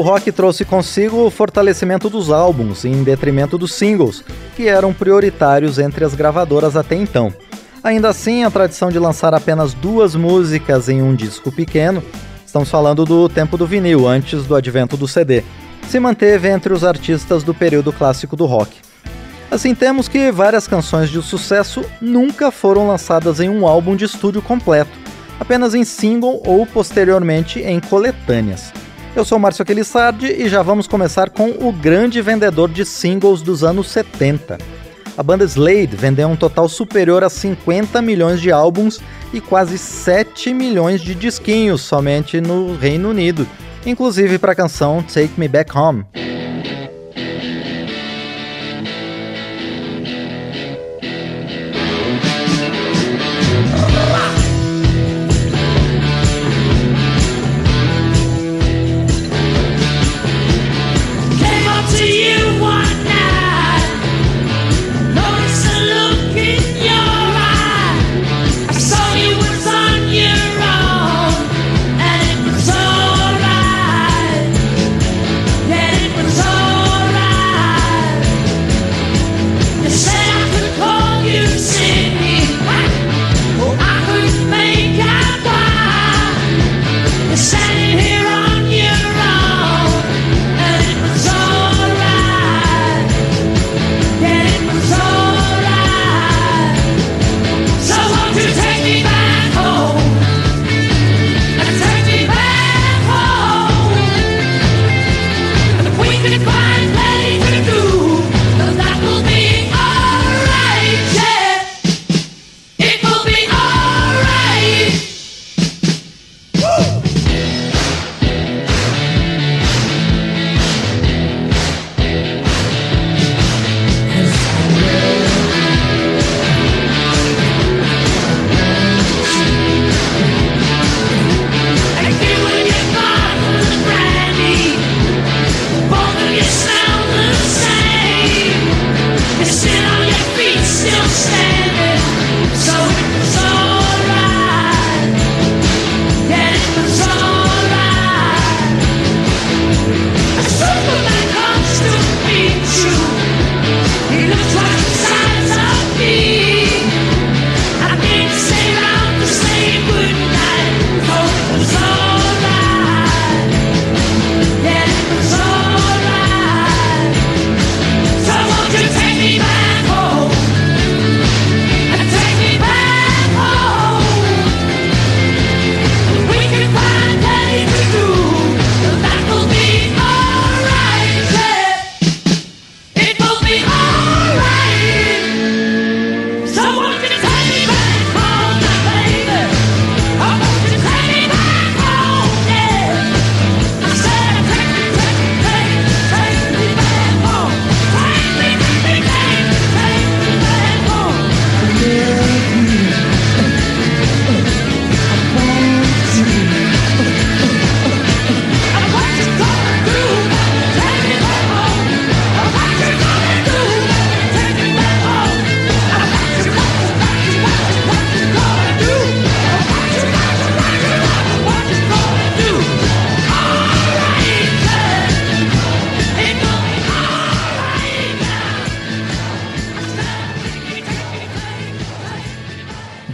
O rock trouxe consigo o fortalecimento dos álbuns, em detrimento dos singles, que eram prioritários entre as gravadoras até então. Ainda assim, a tradição de lançar apenas duas músicas em um disco pequeno, estamos falando do tempo do vinil, antes do advento do CD, se manteve entre os artistas do período clássico do rock. Assim, temos que várias canções de sucesso nunca foram lançadas em um álbum de estúdio completo, apenas em single ou posteriormente em coletâneas. Eu sou Márcio Aquilissardi e já vamos começar com o grande vendedor de singles dos anos 70. A banda Slade vendeu um total superior a 50 milhões de álbuns e quase 7 milhões de disquinhos somente no Reino Unido, inclusive para a canção Take Me Back Home.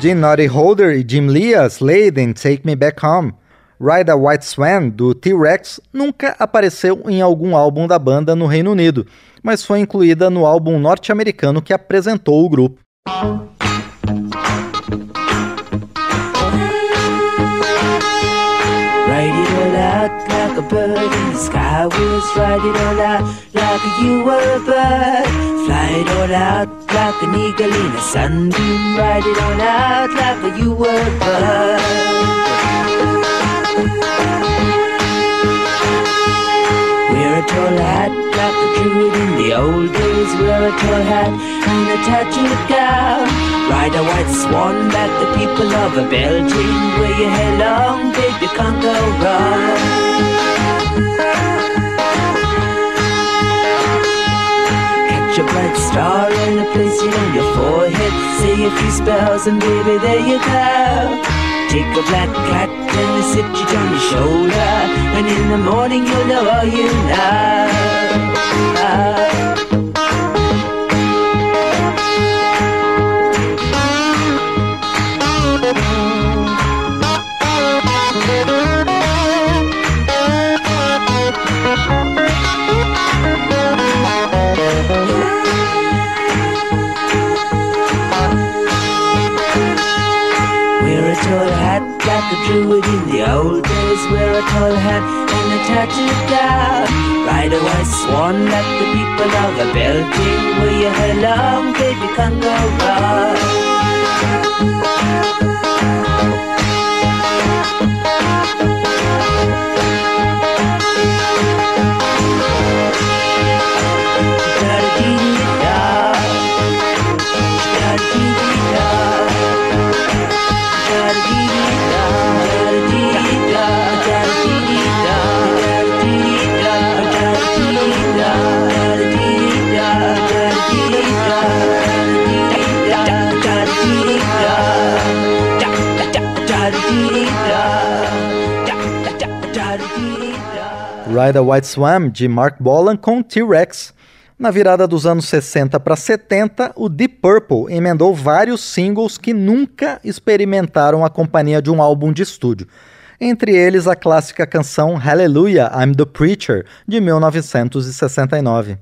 Gene Naughty Holder e Jim Lee, Slade and Take Me Back Home. Ride a White Swan, do T-Rex, nunca apareceu em algum álbum da banda no Reino Unido, mas foi incluída no álbum norte-americano que apresentou o grupo. Bird in the sky. Ride it all out like you were a bird. Fly it all out like an eagle in a sunbeam. Ride it all out like you were a bird. Wear a tall hat like a druid in the old days. Wear a tall hat and a tattooed gown. Ride a white swan like the people of a Belgian. Wear your hair long, babe, you can't go wrong. Forehead. Say a few spells and baby, there you go. Take a black cat and sit it on your shoulder. And in the morning you'll know all you know. Druid in the old days Wear a tall hat and a tattooed gown Ride a white swan like the people of the Belgium Wear your hair long, baby, can't go wrong Ride a White Swan, de Mark Bolan, com T-Rex. Na virada dos anos 60 para 70, o Deep Purple emendou vários singles que nunca experimentaram a companhia de um álbum de estúdio. Entre eles a clássica canção Hallelujah, I'm the Preacher, de 1969.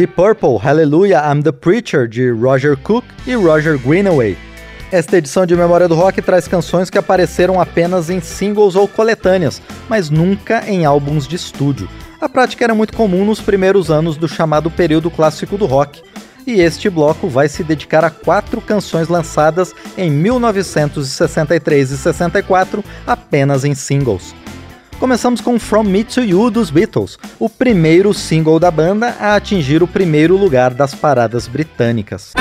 Deep Purple, Hallelujah, I'm the Preacher, de Roger Cook e Roger Greenaway. Esta edição de Memória do Rock traz canções que apareceram apenas em singles ou coletâneas, mas nunca em álbuns de estúdio. A prática era muito comum nos primeiros anos do chamado período clássico do rock. E este bloco vai se dedicar a quatro canções lançadas em 1963 e 64 apenas em singles. Começamos com From Me to You dos Beatles, o primeiro single da banda a atingir o primeiro lugar das paradas britânicas.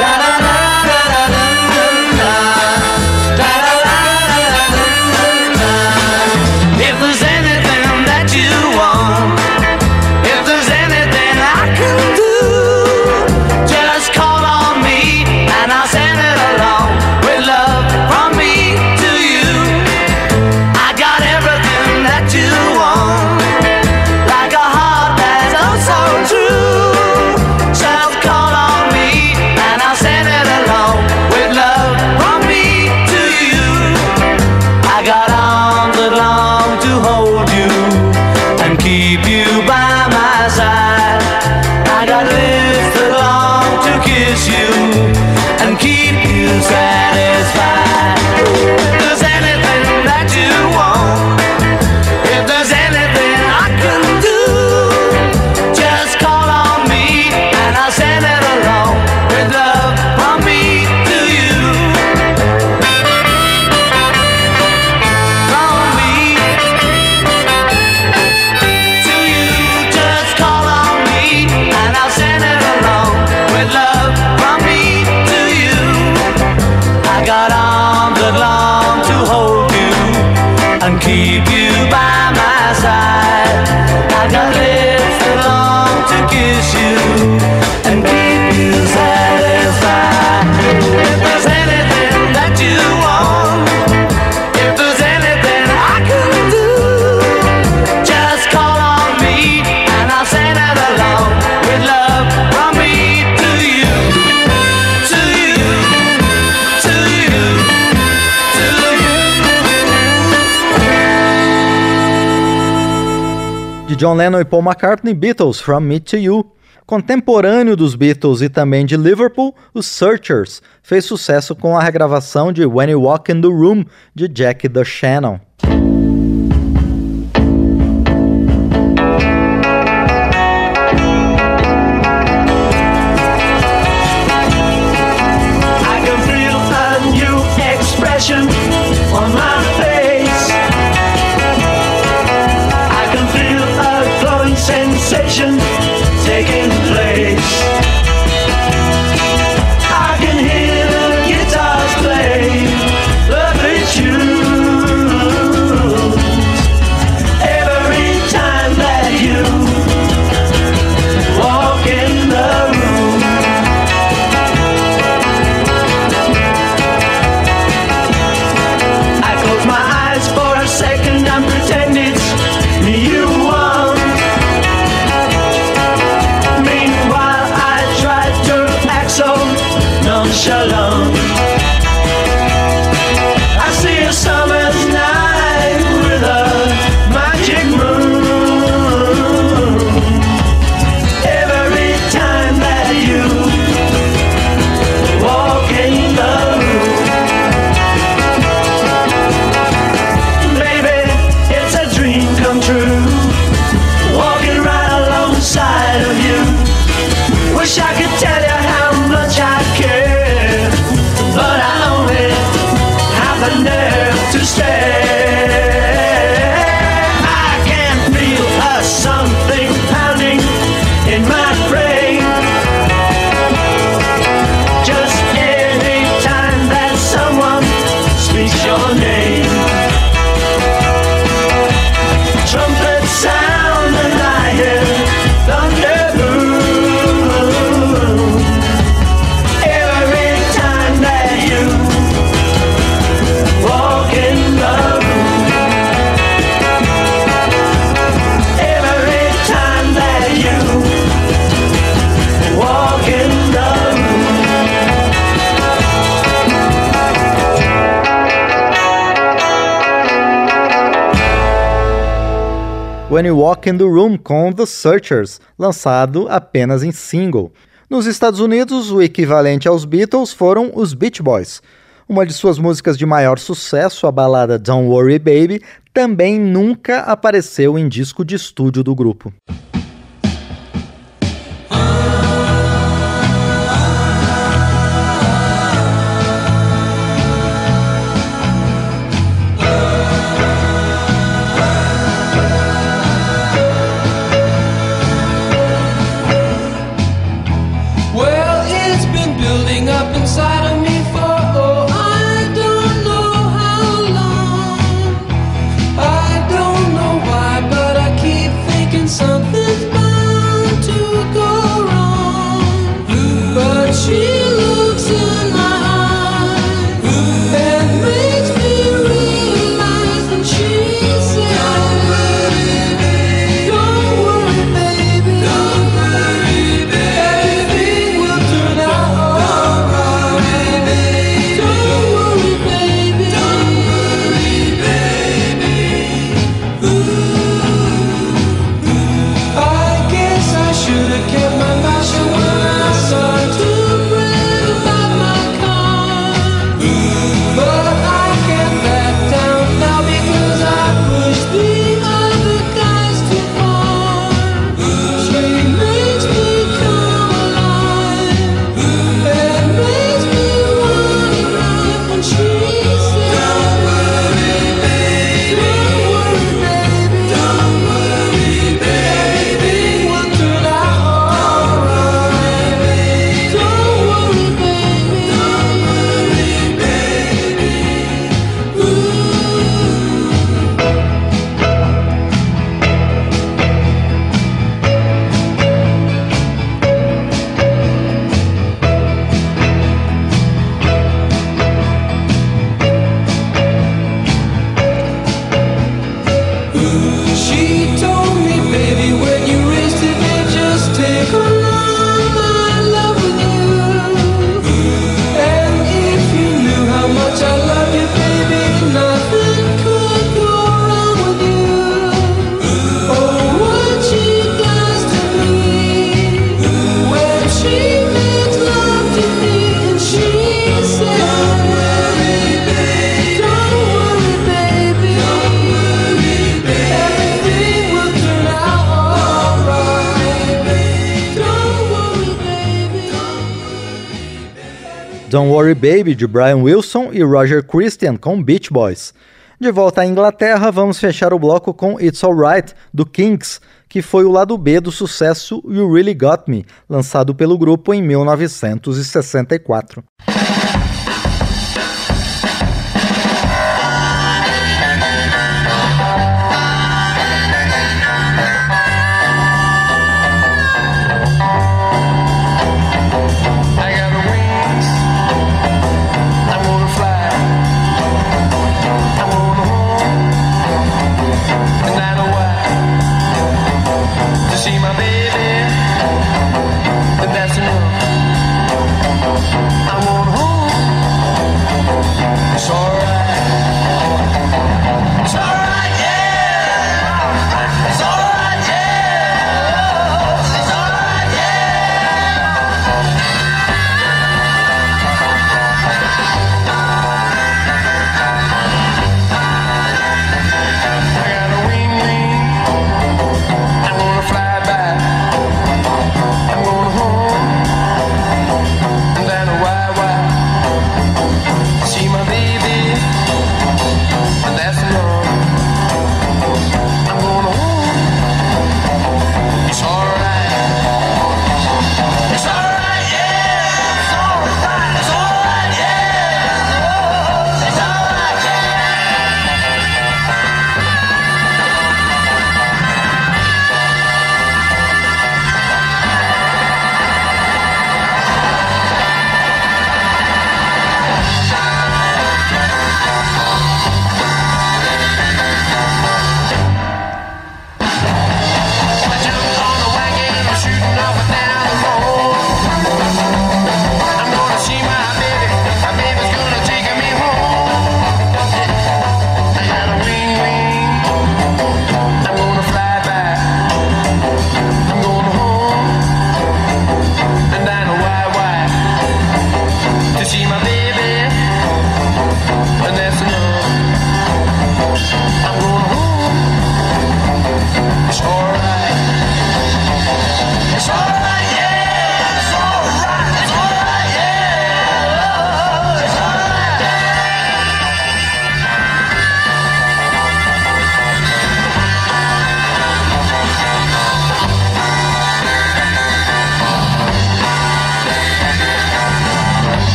John Lennon e Paul McCartney, Beatles, From Me to You. Contemporâneo dos Beatles e também de Liverpool, os Searchers fez sucesso com a regravação de When You Walk in the Room de Jack the Shannon. When You Walk in the Room com The Searchers, lançado apenas em single. Nos Estados Unidos, o equivalente aos Beatles foram os Beach Boys. Uma de suas músicas de maior sucesso, a balada Don't Worry Baby, também nunca apareceu em disco de estúdio do grupo. Don't Worry Baby, de Brian Wilson e Roger Christian, com Beach Boys. De volta à Inglaterra, vamos fechar o bloco com It's Alright, do Kinks, que foi o lado B do sucesso You Really Got Me, lançado pelo grupo em 1964.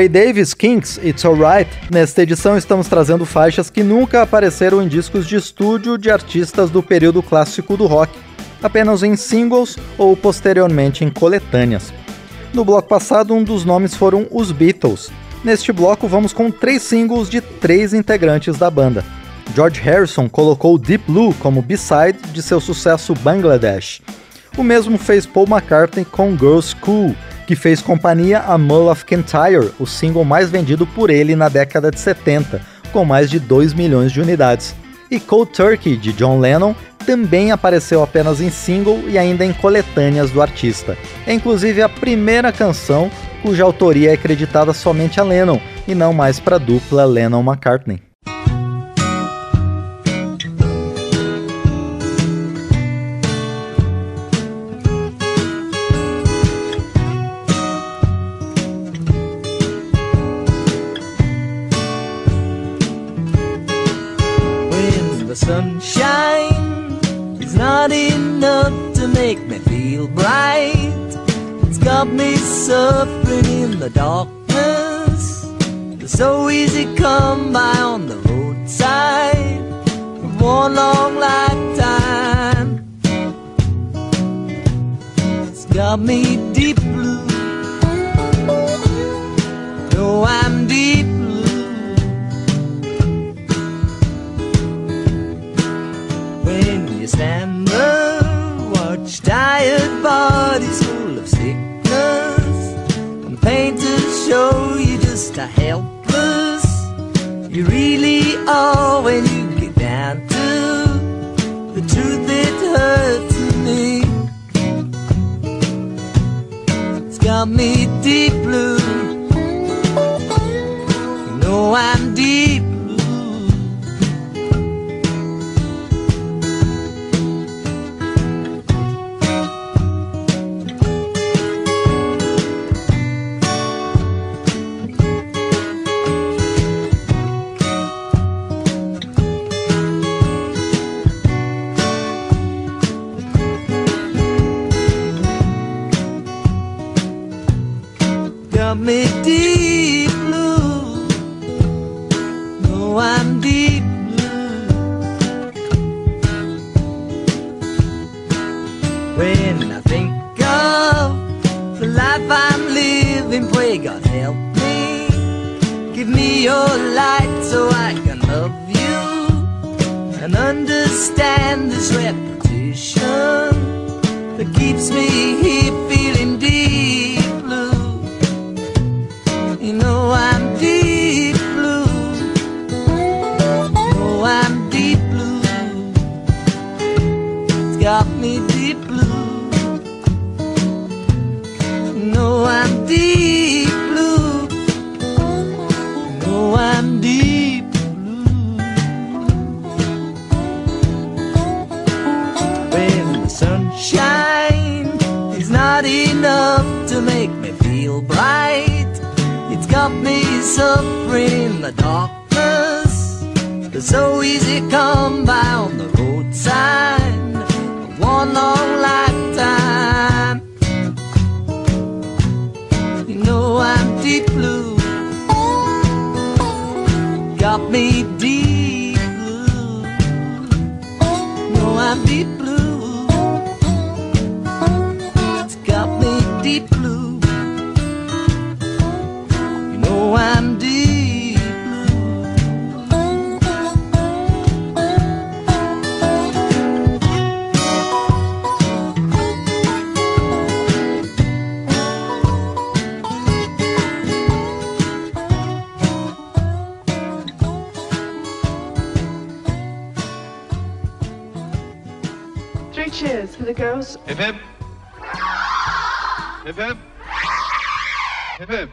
Ray Davis, Kinks, It's Alright, nesta edição estamos trazendo faixas que nunca apareceram em discos de estúdio de artistas do período clássico do rock, apenas em singles ou posteriormente em coletâneas. No bloco passado, um dos nomes foram os Beatles. Neste bloco, vamos com três singles de três integrantes da banda. George Harrison colocou Deep Blue como B-side de seu sucesso Bangladesh. O mesmo fez Paul McCartney com Girls School, que fez companhia a Mull of Kintyre, o single mais vendido por ele na década de 70, com mais de 2 milhões de unidades. E Cold Turkey, de John Lennon, também apareceu apenas em single e ainda em coletâneas do artista. É inclusive a primeira canção cuja autoria é acreditada somente a Lennon e não mais para a dupla Lennon-McCartney. Not enough to make me feel bright. It's got me suffering in the darkness. It's so easy come by on the roadside of one long lifetime. It's got me deep blue. No, I'm You stand tired bodies full of sickness. And painters show you just how helpless you really are when you get down to the truth it hurts me. It's got me deep blue. You know I'm deep your light so I can love you and understand this repetition that keeps me here suffering the darkness. It's so easy come by on the roadside. mısın? Efendim? Efendim? Efendim?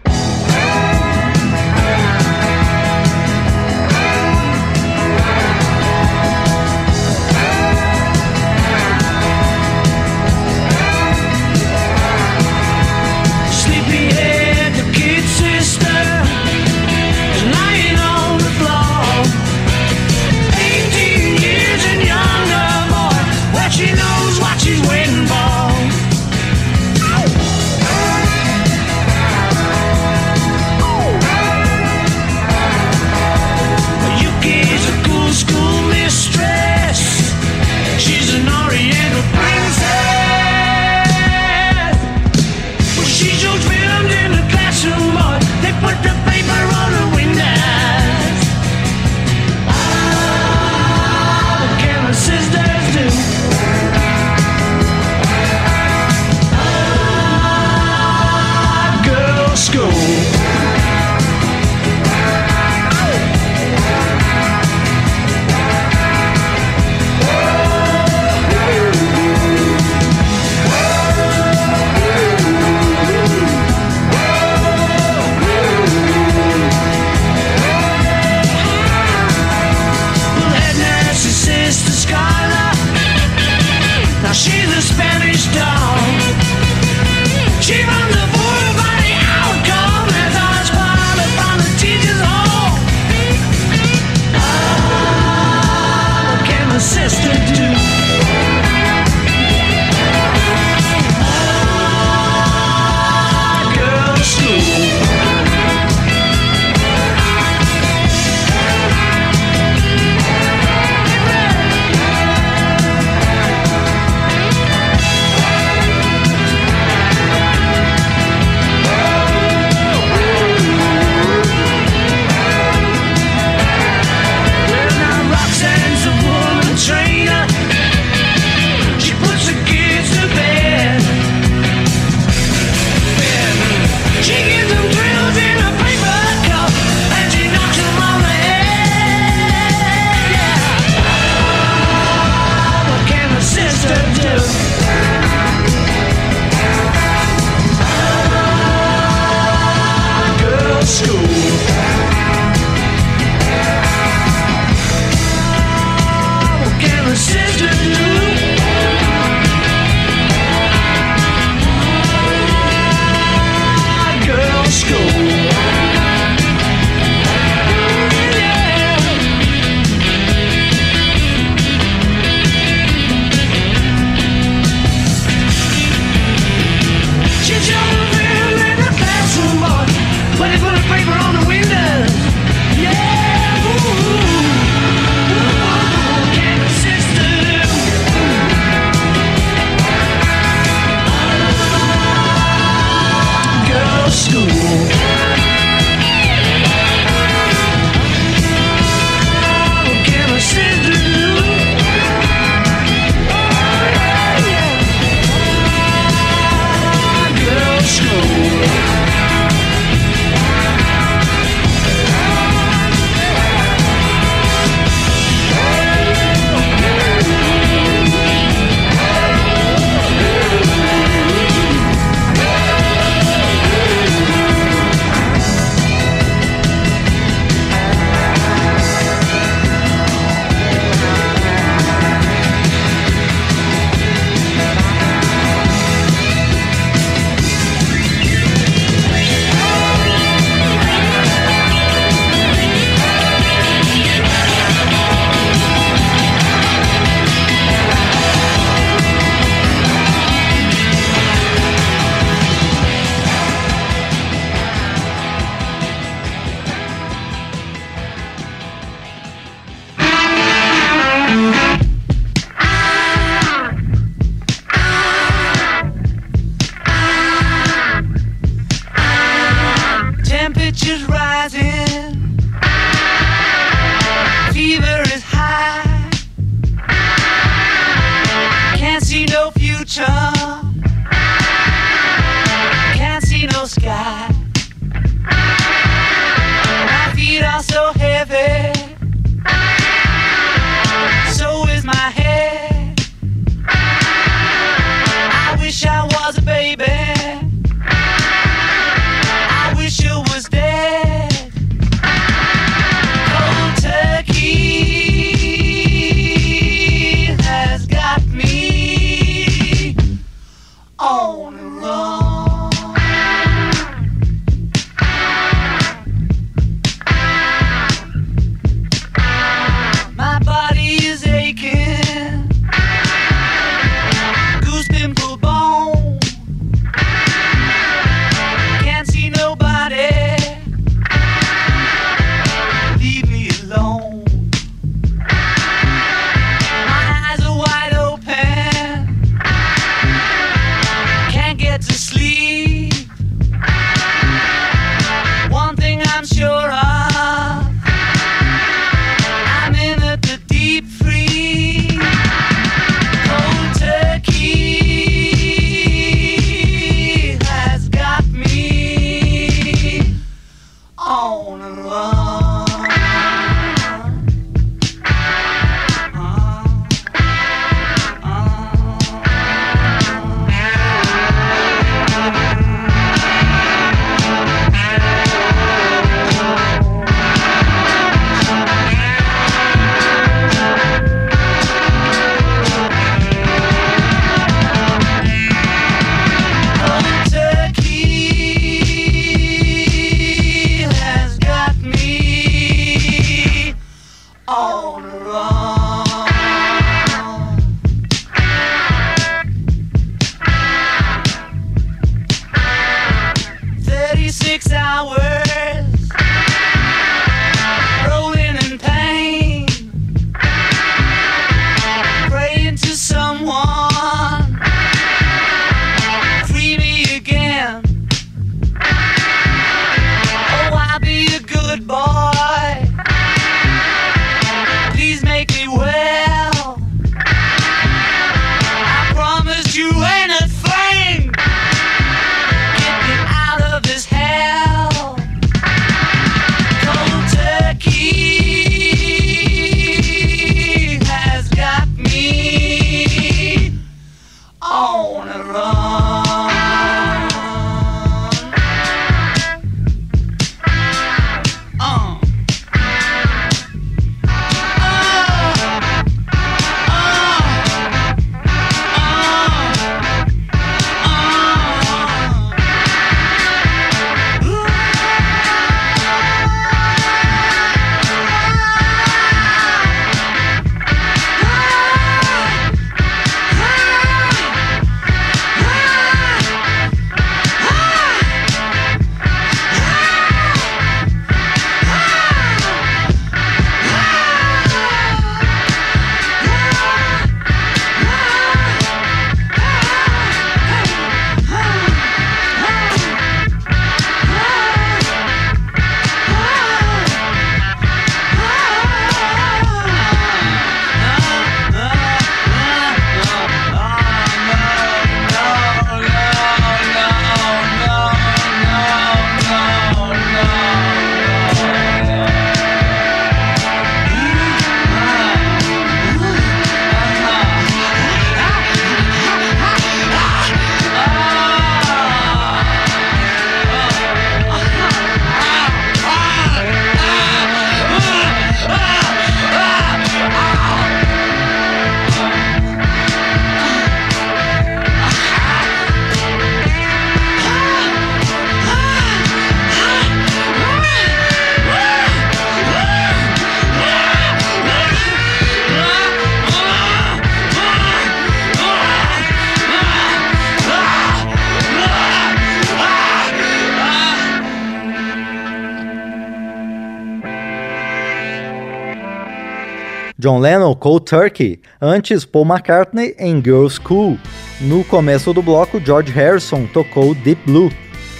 Turkey, antes Paul McCartney em Girls School. No começo do bloco, George Harrison tocou Deep Blue.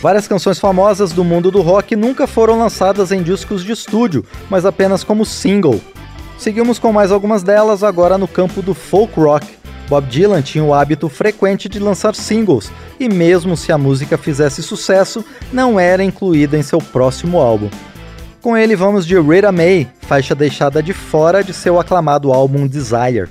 Várias canções famosas do mundo do rock nunca foram lançadas em discos de estúdio, mas apenas como single. Seguimos com mais algumas delas agora no campo do folk rock. Bob Dylan tinha o hábito frequente de lançar singles, e mesmo se a música fizesse sucesso, não era incluída em seu próximo álbum. Com ele vamos de Rita May, faixa deixada de fora de seu aclamado álbum Desire.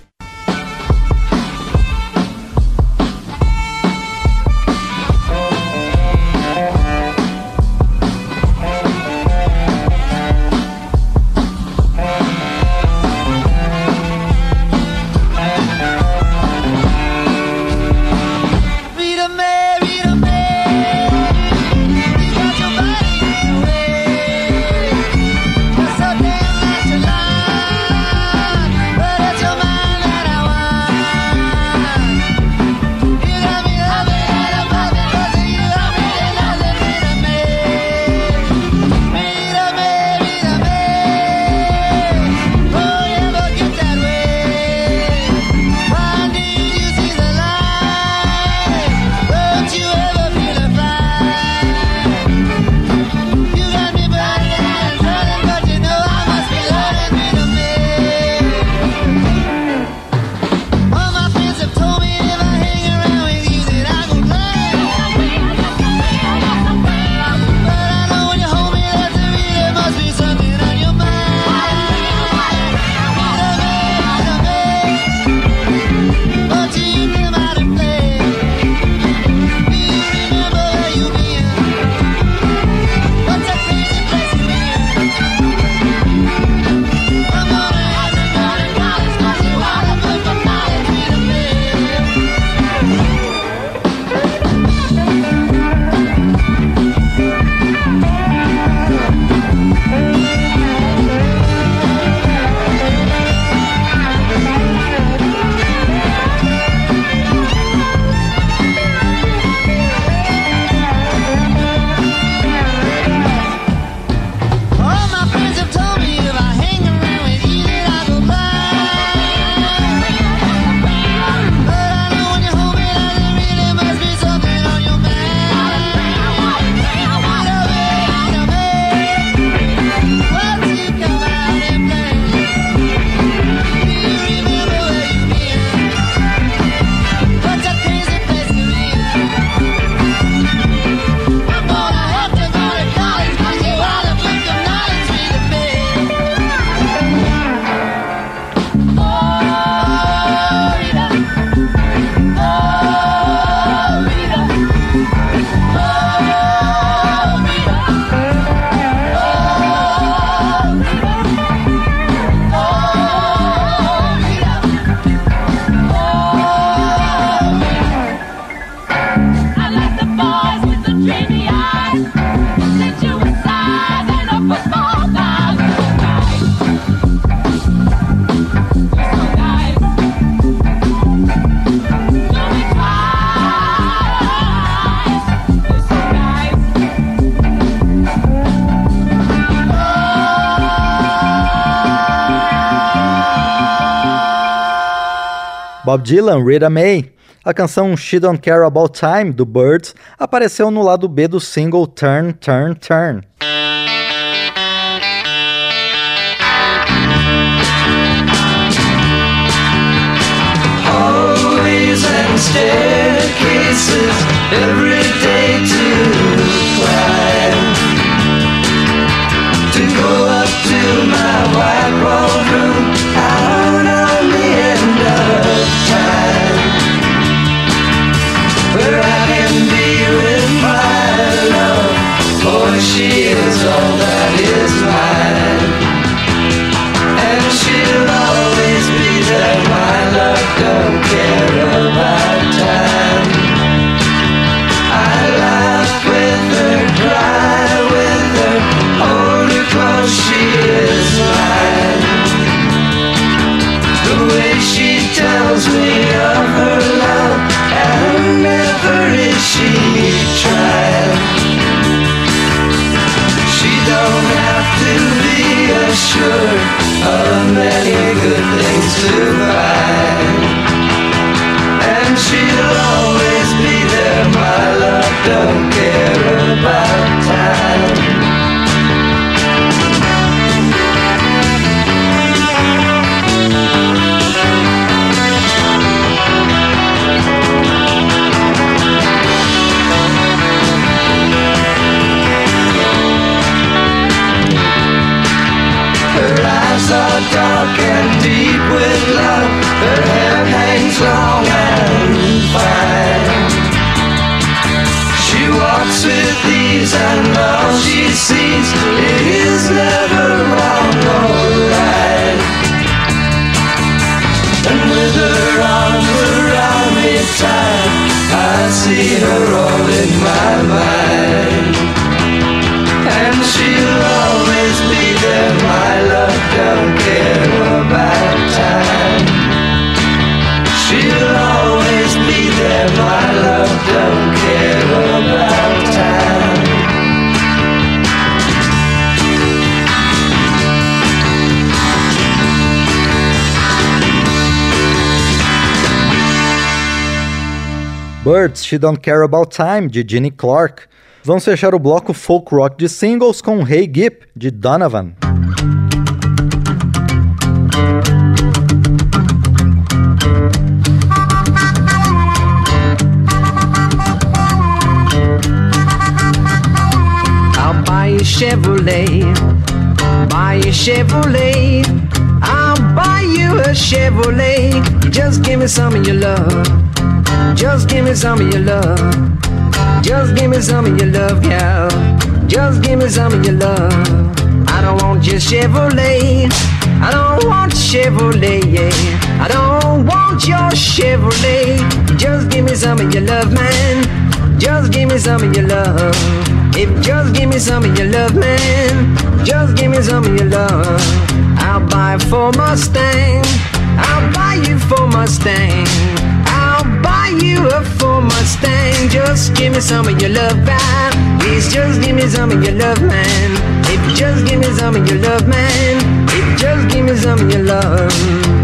Bob Dylan, Rita May. A canção She Don't Care About Time, do Birds, apareceu no lado B do single Turn, Turn, Turn. to go up to my white walled Birds, She Don't Care About Time, de Ginny Clark. Vamos fechar o bloco folk rock de singles com Hey Gip, de Donovan. I'll buy you Chevrolet, buy you Chevrolet. I'll buy you a Chevrolet. Just give me some of your love. Just give me some of your love. Just give me some of your love, gal. Just give me some of your love. I don't want your Chevrolet. I don't want Chevrolet, yeah. I don't want your Chevrolet. Just give me some of your love, man. Just give me some of your love. If just give me some of your love, man. Just give me some of your love. I'll buy for Mustang. I'll buy you for Mustang. I'll you a Ford Mustang. Just give me some of your love, man. Please just give me some of your love, man. If you just give me some of your love, man. If you just give me some of your love.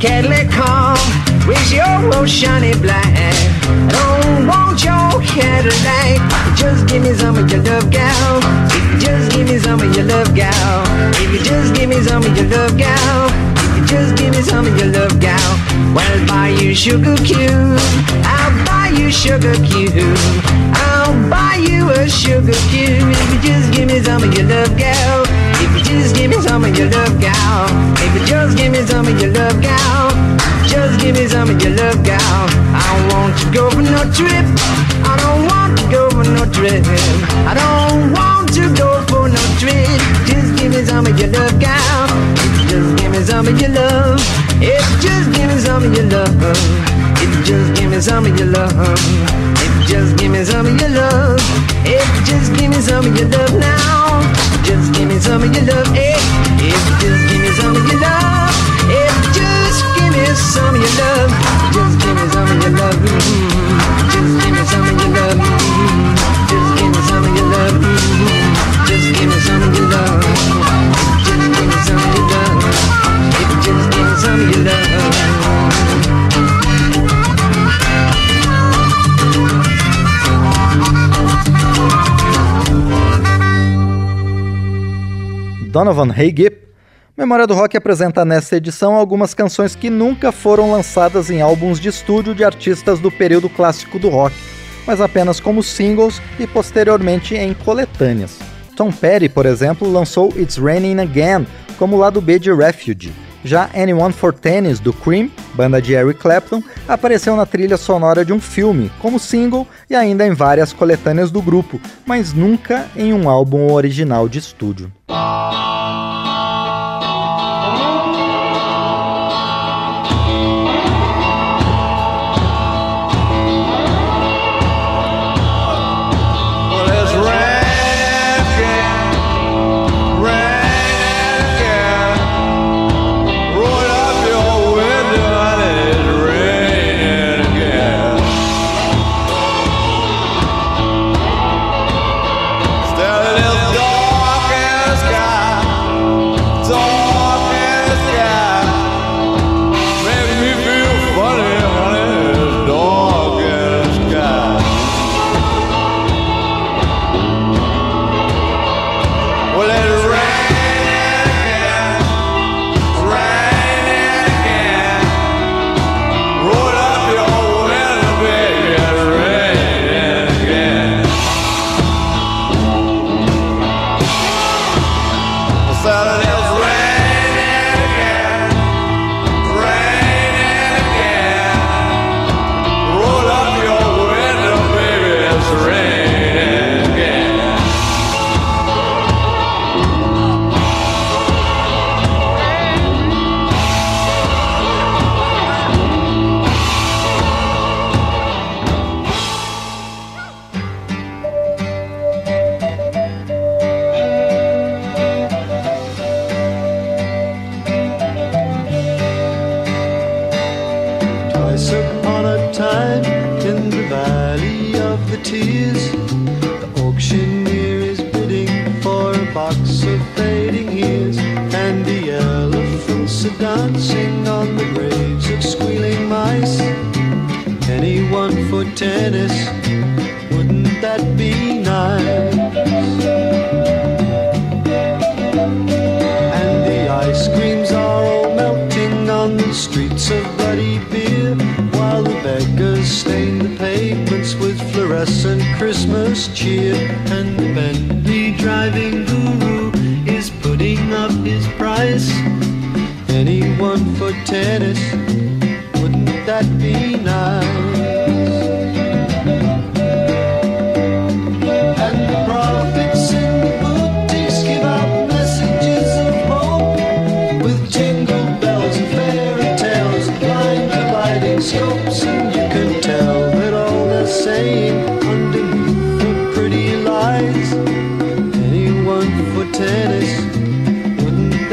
Cadillac car with your old shiny black. I don't want your Cadillac. Just give me some of your love, gal. If you just give me some of your love, gal. If you just give me some of your love, gal. If you just give me some of your love, gal. Well, I'll buy you sugar cube. I'll buy you sugar cube. I'll buy you a sugar cube. If you just give me some of your love, gal. Just give me some of your love, gal. If you just give me some of your love, gal. Just give me some of your love, gal. I don't want to go for no trip. I don't want to go for no trip. I don't want to go for no trip. Just give me some of your love, gal. Just give me some of your love. If just give me some of your love. If you just give me some of your love. If you just give me some of your love. If just give me some of your love now. Just give me some of your love. Hey, if you just give me some of your love. If you just give me some of your love. Just give me some of your love. mm Just give me some of your love. mm Donovan Hey Gip. Memória do Rock apresenta nesta edição algumas canções que nunca foram lançadas em álbuns de estúdio de artistas do período clássico do rock, mas apenas como singles e posteriormente em coletâneas. Tom Petty, por exemplo, lançou It's Raining Again como lado B de Refuge. Já Anyone for Tennis, do Cream, banda de Eric Clapton, apareceu na trilha sonora de um filme, como single e ainda em várias coletâneas do grupo, mas nunca em um álbum original de estúdio.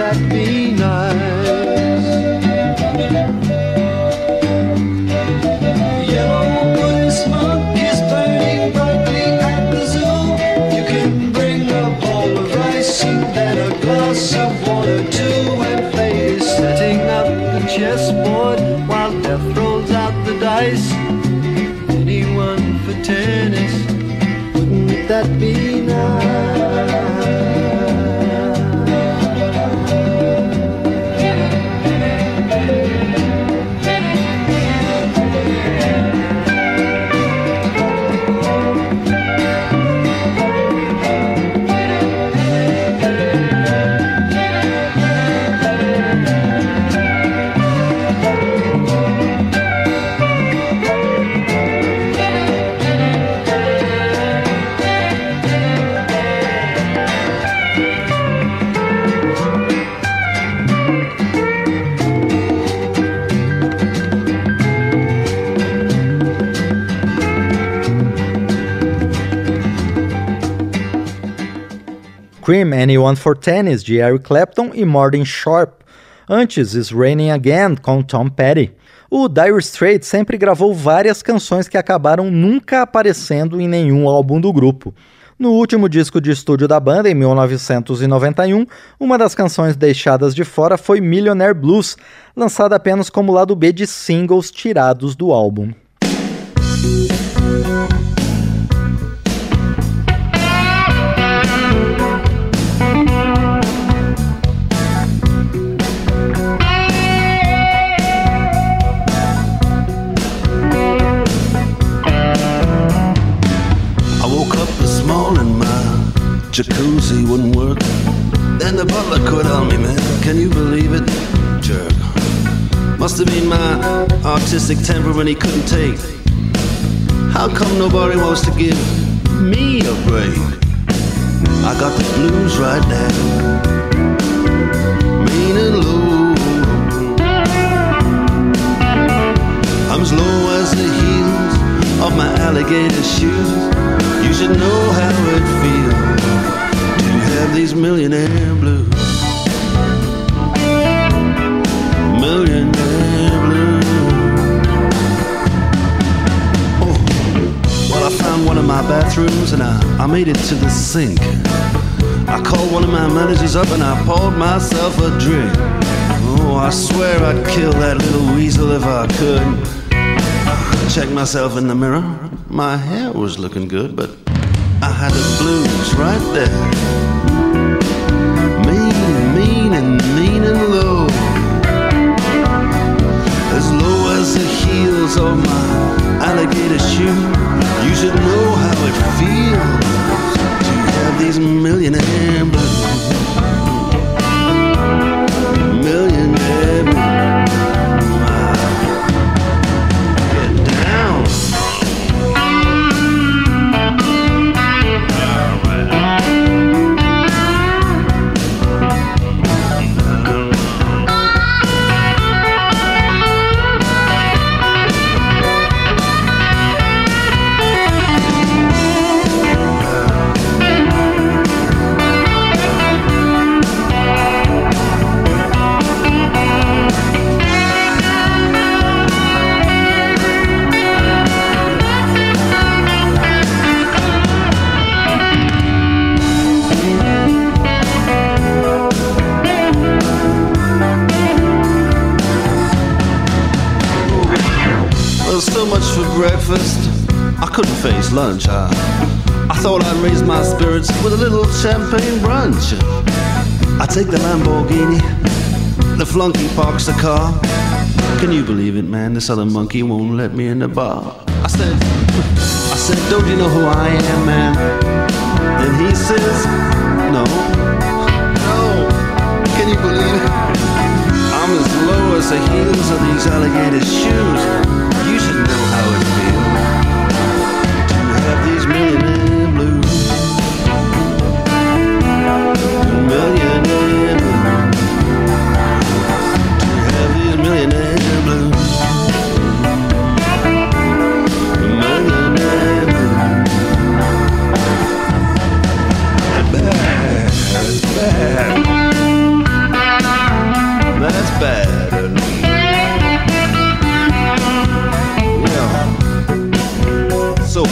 That be nice? Yellow is burning brightly at the zoo. You can bring a bowl of rice and then a glass of water too. Is setting up the chessboard while death rolls out the dice. Anyone for tennis? Cream Anyone for Tennis, de Eric Clapton e Martin Sharp. Antes, It's Raining Again, com Tom Petty. O Dire Straits sempre gravou várias canções que acabaram nunca aparecendo em nenhum álbum do grupo. No último disco de estúdio da banda, em 1991, uma das canções deixadas de fora foi Millionaire Blues, lançada apenas como lado B de singles tirados do álbum. Jacuzzi wouldn't work. Then the butler quit on me, man. Can you believe it? Jerk. Must have been my artistic temperament he couldn't take. How come nobody wants to give me a break? I got the blues right now. Mean and low. I'm as low as the heels of my alligator shoes. You should know how it feels have these millionaire blues. Millionaire blues. Oh, well, I found one of my bathrooms and I, I made it to the sink. I called one of my managers up and I poured myself a drink. Oh, I swear I'd kill that little weasel if I could. Checked myself in the mirror. My hair was looking good, but Had the blues right there. Mean, mean, and mean and low. As low as the heels of my alligator shoe. You should know how it feels to have these millionaire blues. Believe it. This other monkey won't let me in the bar. I said, I said, don't you know who I am, man? And he says, no, no. Can you believe it? I'm as low as the heels of these alligator shoes. You should know how it feels to have these millionaire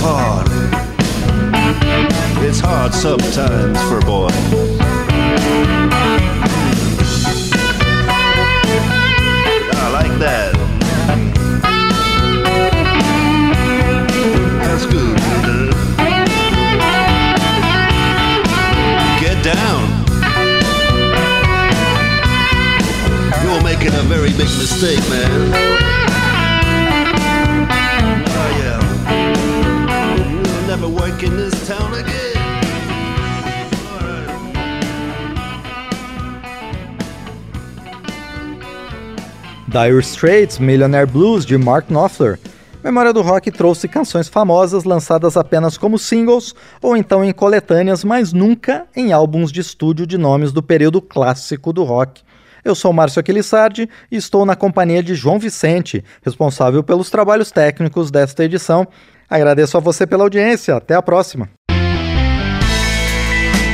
hard. It's hard sometimes for a boy. I like that. That's good. Get down. You're making a very big mistake, man. Dire Straits, Millionaire Blues, de Mark Knopfler. Memória do Rock trouxe canções famosas lançadas apenas como singles ou então em coletâneas, mas nunca em álbuns de estúdio de nomes do período clássico do rock. Eu sou Márcio Aquilissardi e estou na companhia de João Vicente, responsável pelos trabalhos técnicos desta edição. Agradeço a você pela audiência. Até a próxima.